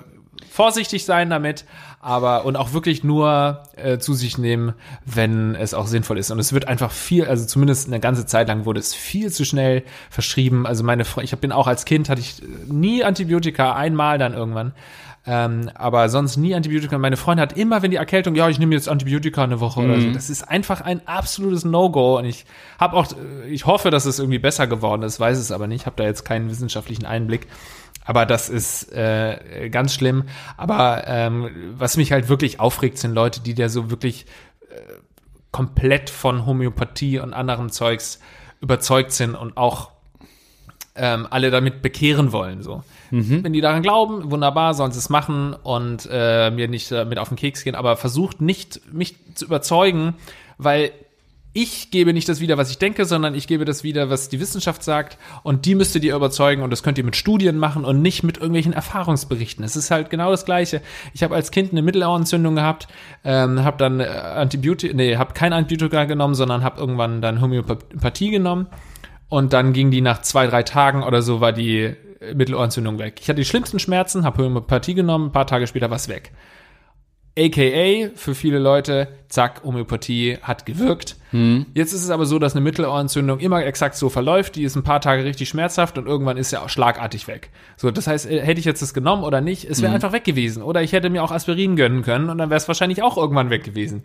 vorsichtig sein damit, aber und auch wirklich nur äh, zu sich nehmen, wenn es auch sinnvoll ist. Und es wird einfach viel, also zumindest eine ganze Zeit lang wurde es viel zu schnell verschrieben. Also meine, Fre- ich bin auch als Kind hatte ich nie Antibiotika, einmal dann irgendwann. Ähm, aber sonst nie Antibiotika. Meine Freundin hat immer, wenn die Erkältung, ja, ich nehme jetzt Antibiotika eine Woche oder so. Das ist einfach ein absolutes No-Go. Und ich habe auch, äh, ich hoffe, dass es irgendwie besser geworden ist, weiß es aber nicht. Habe da jetzt keinen wissenschaftlichen Einblick. Aber das ist äh, ganz schlimm. Aber ähm, was mich halt wirklich aufregt, sind Leute, die da so wirklich äh, komplett von Homöopathie und anderem Zeugs überzeugt sind und auch ähm, alle damit bekehren wollen. So. Wenn die daran glauben, wunderbar, sollen sie es machen und äh, mir nicht damit auf den Keks gehen, aber versucht nicht, mich zu überzeugen, weil ich gebe nicht das wieder, was ich denke, sondern ich gebe das wieder, was die Wissenschaft sagt und die müsstet ihr überzeugen und das könnt ihr mit Studien machen und nicht mit irgendwelchen Erfahrungsberichten. Es ist halt genau das Gleiche. Ich habe als Kind eine Mittelohrentzündung gehabt, ähm, habe dann äh, Antibiotika, nee, habe kein Antibiotika genommen, sondern habe irgendwann dann Homöopathie genommen und dann ging die nach zwei, drei Tagen oder so, war die Mittelohrentzündung weg. Ich hatte die schlimmsten Schmerzen, habe Homöopathie genommen, ein paar Tage später war es weg. AKA für viele Leute, zack, Homöopathie hat gewirkt. Jetzt ist es aber so, dass eine Mittelohrentzündung immer exakt so verläuft. Die ist ein paar Tage richtig schmerzhaft und irgendwann ist sie auch schlagartig weg. So, das heißt, äh, hätte ich jetzt das genommen oder nicht, es wäre einfach weg gewesen. Oder ich hätte mir auch Aspirin gönnen können und dann wäre es wahrscheinlich auch irgendwann weg gewesen.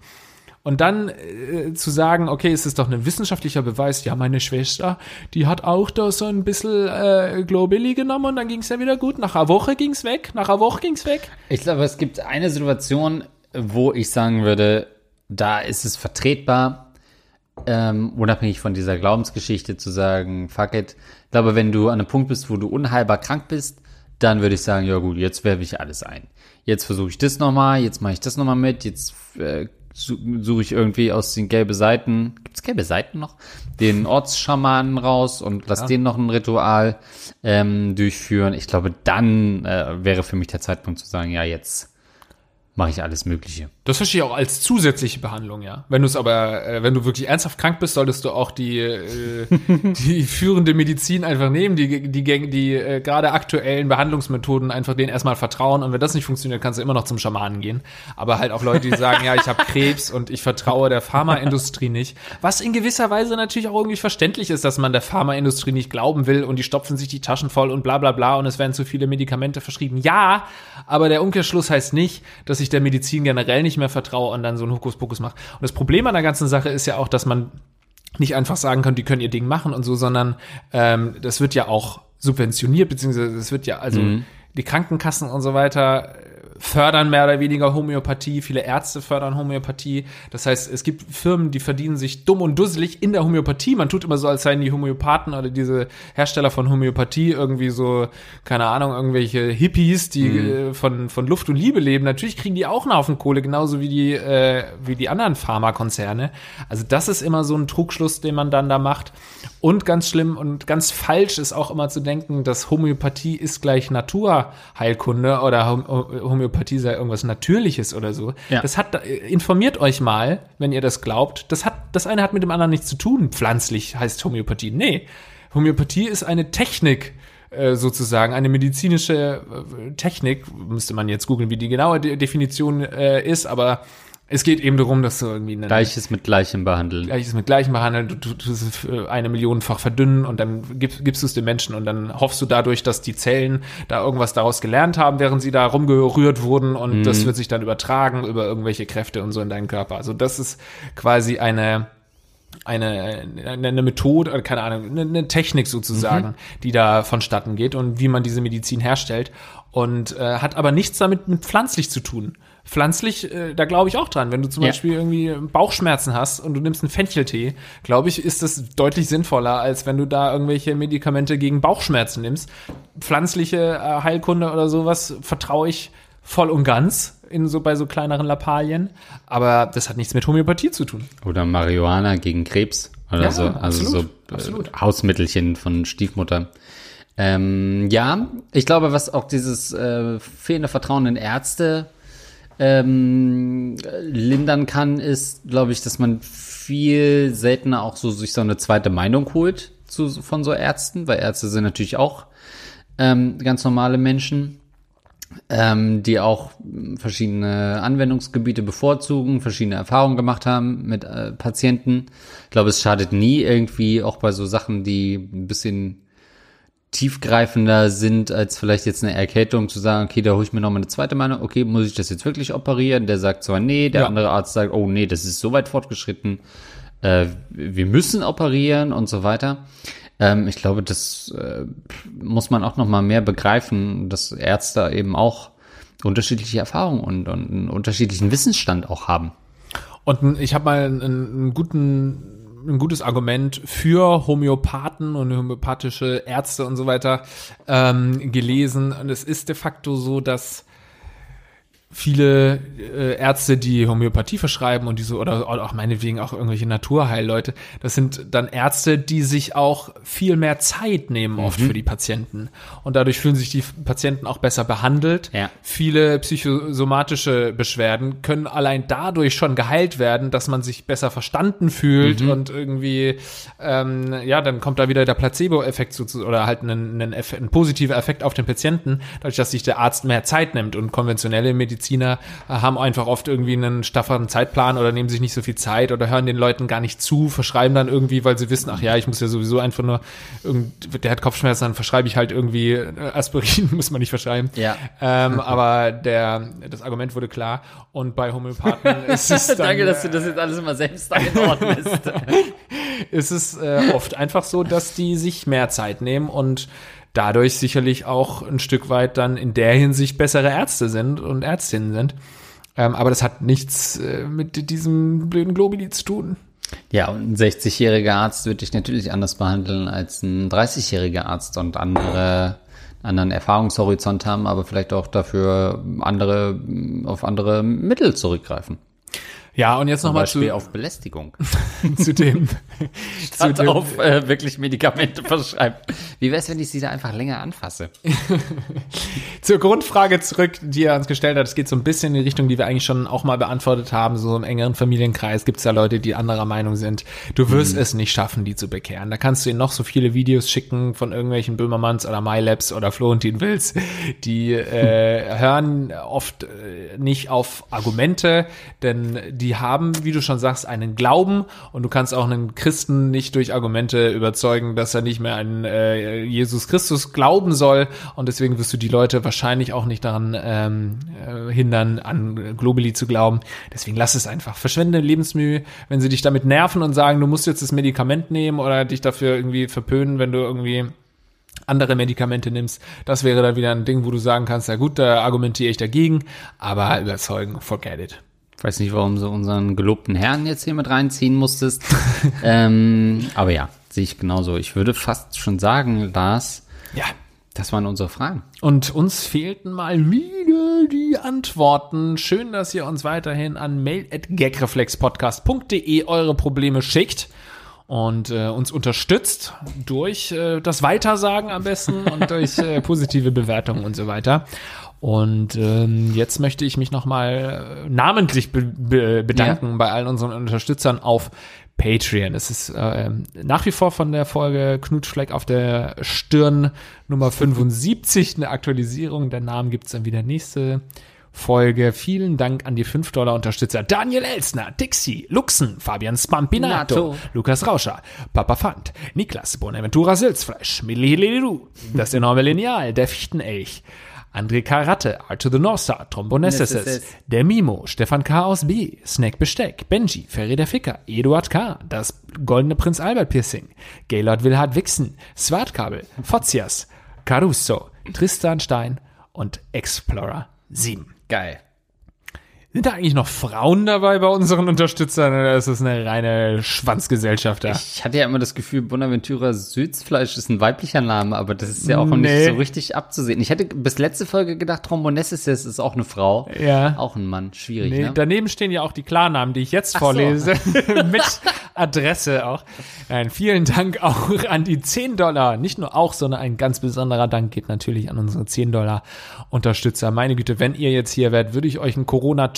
Und dann äh, zu sagen, okay, es ist doch ein wissenschaftlicher Beweis, ja, meine Schwester, die hat auch da so ein bisschen äh, Globili genommen und dann ging es ja wieder gut. Nach einer Woche ging's weg, nach einer Woche ging's weg. Ich glaube, es gibt eine Situation, wo ich sagen würde, da ist es vertretbar, ähm, unabhängig von dieser Glaubensgeschichte zu sagen, fuck it. Ich glaube, wenn du an einem Punkt bist, wo du unheilbar krank bist, dann würde ich sagen, ja gut, jetzt werfe ich alles ein. Jetzt versuche ich das nochmal, jetzt mache ich das nochmal mit, jetzt äh, suche ich irgendwie aus den gelben Seiten, gibt's gelbe Seiten noch? Den Ortsschamanen raus und lass den noch ein Ritual ähm, durchführen. Ich glaube, dann äh, wäre für mich der Zeitpunkt zu sagen, ja, jetzt mache ich alles Mögliche. Das verstehe ich auch als zusätzliche Behandlung, ja. Wenn du es aber, äh, wenn du wirklich ernsthaft krank bist, solltest du auch die, äh, die führende Medizin einfach nehmen, die, die, die, die äh, gerade aktuellen Behandlungsmethoden einfach denen erstmal vertrauen. Und wenn das nicht funktioniert, kannst du immer noch zum Schamanen gehen. Aber halt auch Leute, die sagen, ja, ich habe Krebs und ich vertraue der Pharmaindustrie nicht. Was in gewisser Weise natürlich auch irgendwie verständlich ist, dass man der Pharmaindustrie nicht glauben will und die stopfen sich die Taschen voll und bla bla bla und es werden zu viele Medikamente verschrieben. Ja, aber der Umkehrschluss heißt nicht, dass ich der Medizin generell nicht mehr vertraue und dann so ein Hokuspokus mache. Und das Problem an der ganzen Sache ist ja auch, dass man nicht einfach sagen kann, die können ihr Ding machen und so, sondern ähm, das wird ja auch subventioniert, beziehungsweise es wird ja, also die Krankenkassen und so weiter fördern mehr oder weniger Homöopathie, viele Ärzte fördern Homöopathie. Das heißt, es gibt Firmen, die verdienen sich dumm und dusselig in der Homöopathie. Man tut immer so, als seien die Homöopathen oder diese Hersteller von Homöopathie irgendwie so, keine Ahnung, irgendwelche Hippies, die äh, von, von Luft und Liebe leben. Natürlich kriegen die auch einen Haufen Kohle, genauso wie die, äh, wie die anderen Pharmakonzerne. Also das ist immer so ein Trugschluss, den man dann da macht. Und ganz schlimm und ganz falsch ist auch immer zu denken, dass Homöopathie ist gleich Naturheilkunde oder Hom Homöopathie sei irgendwas Natürliches oder so. Ja. Das hat, äh, informiert euch mal, wenn ihr das glaubt. Das hat, das eine hat mit dem anderen nichts zu tun. Pflanzlich heißt Homöopathie. Nee. Homöopathie ist eine Technik, äh, sozusagen, eine medizinische äh, Technik. Müsste man jetzt googeln, wie die genaue De Definition ist, aber es geht eben darum, dass du irgendwie eine Gleiches mit Gleichem behandeln. Gleiches mit Gleichem behandeln, du tust es eine Millionenfach verdünnen und dann gib, gibst du es den Menschen und dann hoffst du dadurch, dass die Zellen da irgendwas daraus gelernt haben, während sie da rumgerührt wurden und das wird sich dann übertragen über irgendwelche Kräfte und so in deinen Körper. Also das ist quasi eine eine, eine, eine Methode, oder keine Ahnung, eine, eine Technik sozusagen, die da vonstatten geht und wie man diese Medizin herstellt. Und äh, hat aber nichts damit mit pflanzlich zu tun. Pflanzlich, äh, da glaube ich auch dran. Wenn du zum Ja. Beispiel irgendwie Bauchschmerzen hast und du nimmst einen Fencheltee, glaube ich, ist das deutlich sinnvoller, als wenn du da irgendwelche Medikamente gegen Bauchschmerzen nimmst. Pflanzliche äh, Heilkunde oder sowas vertraue ich voll und ganz in so bei so kleineren Lappalien. Aber das hat nichts mit Homöopathie zu tun. Oder Marihuana gegen Krebs oder Ja, so. Also absolut, so äh, absolut. Hausmittelchen von Stiefmutter. Ähm, ja, ich glaube, was auch dieses äh, fehlende Vertrauen in Ärzte ähm, lindern kann, ist, glaube ich, dass man viel seltener auch so sich so eine zweite Meinung holt zu, von so Ärzten, weil Ärzte sind natürlich auch ähm, ganz normale Menschen ähm, die auch verschiedene Anwendungsgebiete bevorzugen, verschiedene Erfahrungen gemacht haben mit äh, Patienten. Ich glaube, es schadet nie irgendwie, auch bei so Sachen, die ein bisschen tiefgreifender sind als vielleicht jetzt eine Erkältung, zu sagen, okay, da hole ich mir noch mal eine zweite Meinung, okay, muss ich das jetzt wirklich operieren? Der sagt zwar nee, der Ja. andere Arzt sagt, oh nee, das ist so weit fortgeschritten, äh, wir müssen operieren und so weiter. Ähm, ich glaube, das äh, muss man auch noch mal mehr begreifen, dass Ärzte eben auch unterschiedliche Erfahrungen und, und einen unterschiedlichen Wissensstand auch haben. Und ich habe mal einen, einen guten, ein gutes Argument für Homöopathen und homöopathische Ärzte und so weiter ähm, gelesen. Und es ist de facto so, dass viele äh, Ärzte, die Homöopathie verschreiben und diese oder, oder auch meinetwegen auch irgendwelche Naturheilleute, das sind dann Ärzte, die sich auch viel mehr Zeit nehmen oft für die Patienten und dadurch fühlen sich die Patienten auch besser behandelt. Ja. Viele psychosomatische Beschwerden können allein dadurch schon geheilt werden, dass man sich besser verstanden fühlt und irgendwie ähm, ja, dann kommt da wieder der Placebo-Effekt oder halt ein, ein, Effekt, ein positiver Effekt auf den Patienten, dadurch, dass sich der Arzt mehr Zeit nimmt und konventionelle Mediziner äh, haben einfach oft irgendwie einen stafferen Zeitplan oder nehmen sich nicht so viel Zeit oder hören den Leuten gar nicht zu, verschreiben dann irgendwie, weil sie wissen, ach ja, ich muss ja sowieso einfach nur, der hat Kopfschmerzen, dann verschreibe ich halt irgendwie äh, Aspirin, muss man nicht verschreiben. Ja. Ähm, aber der, das Argument wurde klar und bei Homöopathen ist es dann, Danke, dass du das jetzt alles immer selbst einordnest. ist es äh, oft einfach so, dass die sich mehr Zeit nehmen und dadurch sicherlich auch ein Stück weit dann in der Hinsicht bessere Ärzte sind und Ärztinnen sind. Ähm, aber das hat nichts äh, mit diesem blöden Globuli zu tun. Ja, und ein 60-jähriger Arzt würde dich natürlich anders behandeln als ein 30-jähriger Arzt und andere anderen Erfahrungshorizont haben, aber vielleicht auch dafür andere auf andere Mittel zurückgreifen. Ja, und jetzt nochmal zu, auf Belästigung. zu dem. zu Statt dem auf äh, wirklich Medikamente verschreibt. Wie wäre es, wenn ich sie da einfach länger anfasse? zur Grundfrage zurück, die er uns gestellt hat. Es geht so ein bisschen in die Richtung, die wir eigentlich schon auch mal beantwortet haben. So im engeren Familienkreis gibt es da Leute, die anderer Meinung sind. Du wirst es nicht schaffen, die zu bekehren. Da kannst du ihnen noch so viele Videos schicken von irgendwelchen Böhmermanns oder MyLabs oder Florentin Wills. Die äh, hören oft äh, nicht auf Argumente, denn die haben, wie du schon sagst, einen Glauben und du kannst auch einen Christen nicht durch Argumente überzeugen, dass er nicht mehr an äh, Jesus Christus glauben soll und deswegen wirst du die Leute wahrscheinlich auch nicht daran ähm, äh, hindern, an Globally zu glauben. Deswegen lass es einfach. Verschwende Lebensmühe, wenn sie dich damit nerven und sagen, du musst jetzt das Medikament nehmen oder dich dafür irgendwie verpönen, wenn du irgendwie andere Medikamente nimmst. Das wäre dann wieder ein Ding, wo du sagen kannst, ja gut, da argumentiere ich dagegen, aber überzeugen, forget it. Ich weiß nicht, warum du unseren gelobten Herrn jetzt hier mit reinziehen musstest. ähm, aber ja, sehe ich genauso. Ich würde fast schon sagen, Lars, Ja, das waren unsere Fragen. Und uns fehlten mal wieder die Antworten. Schön, dass ihr uns weiterhin an mail.gagreflexpodcast.de eure Probleme schickt und äh, uns unterstützt durch äh, das Weitersagen am besten und durch äh, positive Bewertungen und so weiter. Und ähm, jetzt möchte ich mich nochmal äh, namentlich be be bedanken bei allen unseren Unterstützern auf Patreon. Es ist äh, nach wie vor von der Folge Knutschfleck auf der Stirn Nummer 75 eine Aktualisierung. Der Namen gibt's dann wieder nächste Folge. Vielen Dank an die 5-Dollar-Unterstützer Daniel Elsner, Dixie, Luxen, Fabian Spampinato, Nato. Lukas Rauscher, Papa Fant, Niklas, Bonaventura Silzfleisch, Milli Das enorme Lineal, der Fichtenelch, André Karatte, Art to the North Star, Trombonesses, Nesses. der Mimo, Stefan K. aus B, Snack Besteck, Benji, Ferry der Ficker, Eduard K., das goldene Prinz Albert Piercing, Gaylord Wilhard Wixen, Swartkabel, Fotzias, Caruso, Tristan Stein und Explorer 7. Geil. Sind da eigentlich noch Frauen dabei bei unseren Unterstützern oder ist das eine reine Schwanzgesellschaft da? Ich hatte ja immer das Gefühl, Bonaventura Süßfleisch ist ein weiblicher Name, aber das ist ja auch Nee. nicht so richtig abzusehen. Ich hätte bis letzte Folge gedacht, Trombonessis ist auch eine Frau. Ja. Auch ein Mann. Schwierig, Nee, ne? daneben stehen ja auch die Klarnamen, die ich jetzt so. vorlese, mit Adresse auch. Nein, vielen Dank auch an die 10 Dollar. Nicht nur auch, sondern ein ganz besonderer Dank geht natürlich an unsere 10 Dollar Unterstützer. Meine Güte, wenn ihr jetzt hier wärt, würde ich euch einen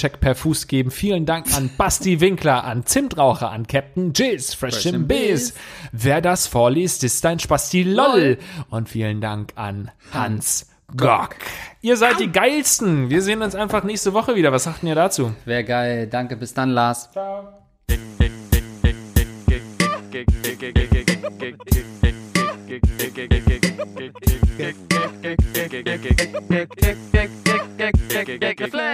Corona-Check per Fuß geben. Vielen Dank an Basti Winkler, an Zimtraucher, an Captain Jizz, Fresh, Fresh. Biz. Wer das vorliest, ist ein Spasti LOL. Und vielen Dank an Hans Gock. Ihr seid die geilsten. Wir sehen uns einfach nächste Woche wieder. Was sagt ihr dazu? Wäre geil. Danke, bis dann, Lars. Reflex.